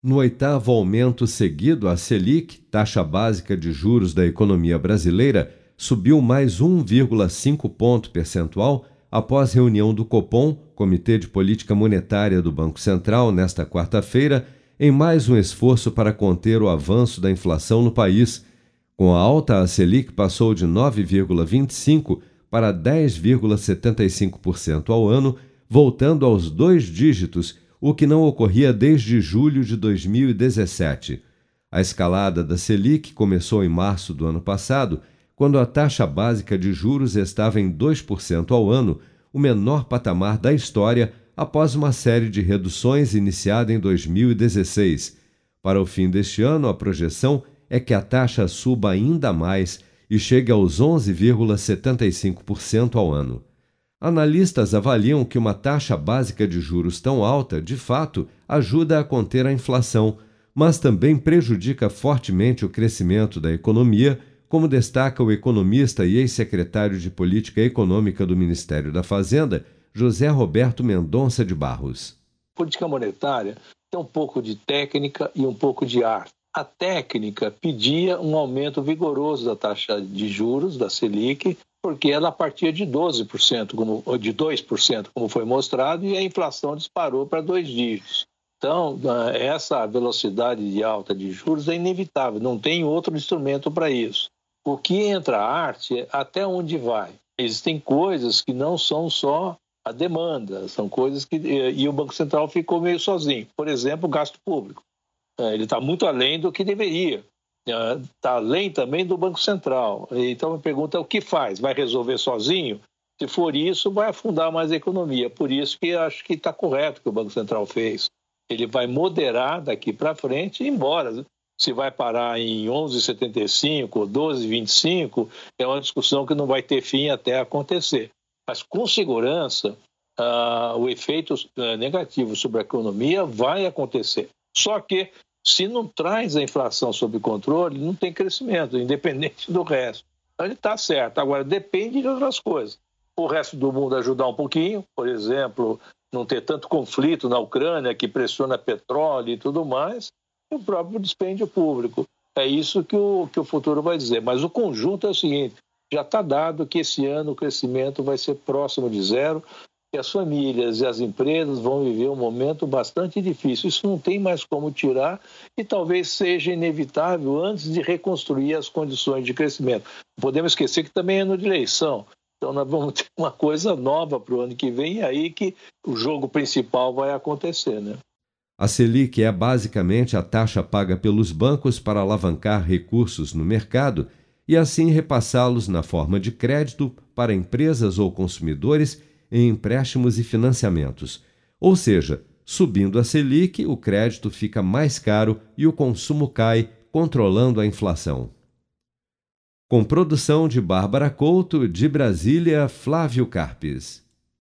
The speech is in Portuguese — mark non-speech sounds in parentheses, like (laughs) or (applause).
No oitavo aumento seguido, a Selic, taxa básica de juros da economia brasileira, subiu mais 1,5 ponto percentual após reunião do Copom, Comitê de Política Monetária do Banco Central, nesta quarta-feira, em mais um esforço para conter o avanço da inflação no país. Com a alta, a Selic passou de 9,25 para 10,75% ao ano, voltando aos dois dígitos o que não ocorria desde julho de 2017. A escalada da Selic começou em março do ano passado, quando a taxa básica de juros estava em 2% ao ano, o menor patamar da história após uma série de reduções iniciada em 2016. Para o fim deste ano, a projeção é que a taxa suba ainda mais e chegue aos 11,75% ao ano. Analistas avaliam que uma taxa básica de juros tão alta, de fato, ajuda a conter a inflação, mas também prejudica fortemente o crescimento da economia, como destaca o economista e ex-secretário de Política Econômica do Ministério da Fazenda, José Roberto Mendonça de Barros. Política monetária tem um pouco de técnica e um pouco de arte. A técnica pedia um aumento vigoroso da taxa de juros da Selic porque ela partia de 12%, como, de 2%, como foi mostrado, e a inflação disparou para dois dígitos. Então, essa velocidade de alta de juros é inevitável, não tem outro instrumento para isso. O que entra a arte é até onde vai. Existem coisas que não são só a demanda, são coisas que. E o Banco Central ficou meio sozinho. Por exemplo, o gasto público. É, ele está muito além do que deveria está além também do Banco Central. Então a pergunta é o que faz? Vai resolver sozinho? Se for isso, vai afundar mais a economia. Por isso que acho que está correto o que o Banco Central fez. Ele vai moderar daqui para frente, embora se vai parar em 11,75 ou 12,25 é uma discussão que não vai ter fim até acontecer. Mas com segurança, uh, o efeito uh, negativo sobre a economia vai acontecer. Só que se não traz a inflação sob controle, não tem crescimento, independente do resto. Então ele está certo. Agora, depende de outras coisas. O resto do mundo ajudar um pouquinho, por exemplo, não ter tanto conflito na Ucrânia que pressiona petróleo e tudo mais, e o próprio dispêndio público. É isso que o, que o futuro vai dizer. Mas o conjunto é o seguinte: já está dado que esse ano o crescimento vai ser próximo de zero, que as famílias e as empresas vão viver um momento bastante difícil. Isso não tem mais como tirar e talvez seja inevitável antes de reconstruir as condições de crescimento. Podemos esquecer que também é ano de eleição. Então nós vamos (laughs) ter uma coisa nova para o ano que vem e aí que o jogo principal vai acontecer, né? A Selic é basicamente a taxa paga pelos bancos para alavancar recursos no mercado e assim repassá-los na forma de crédito para empresas ou consumidores em empréstimos e financiamentos. Ou seja, subindo a Selic, o crédito fica mais caro e o consumo cai, controlando a inflação. Com produção de Bárbara Couto, de Brasília, Flávio Carpes.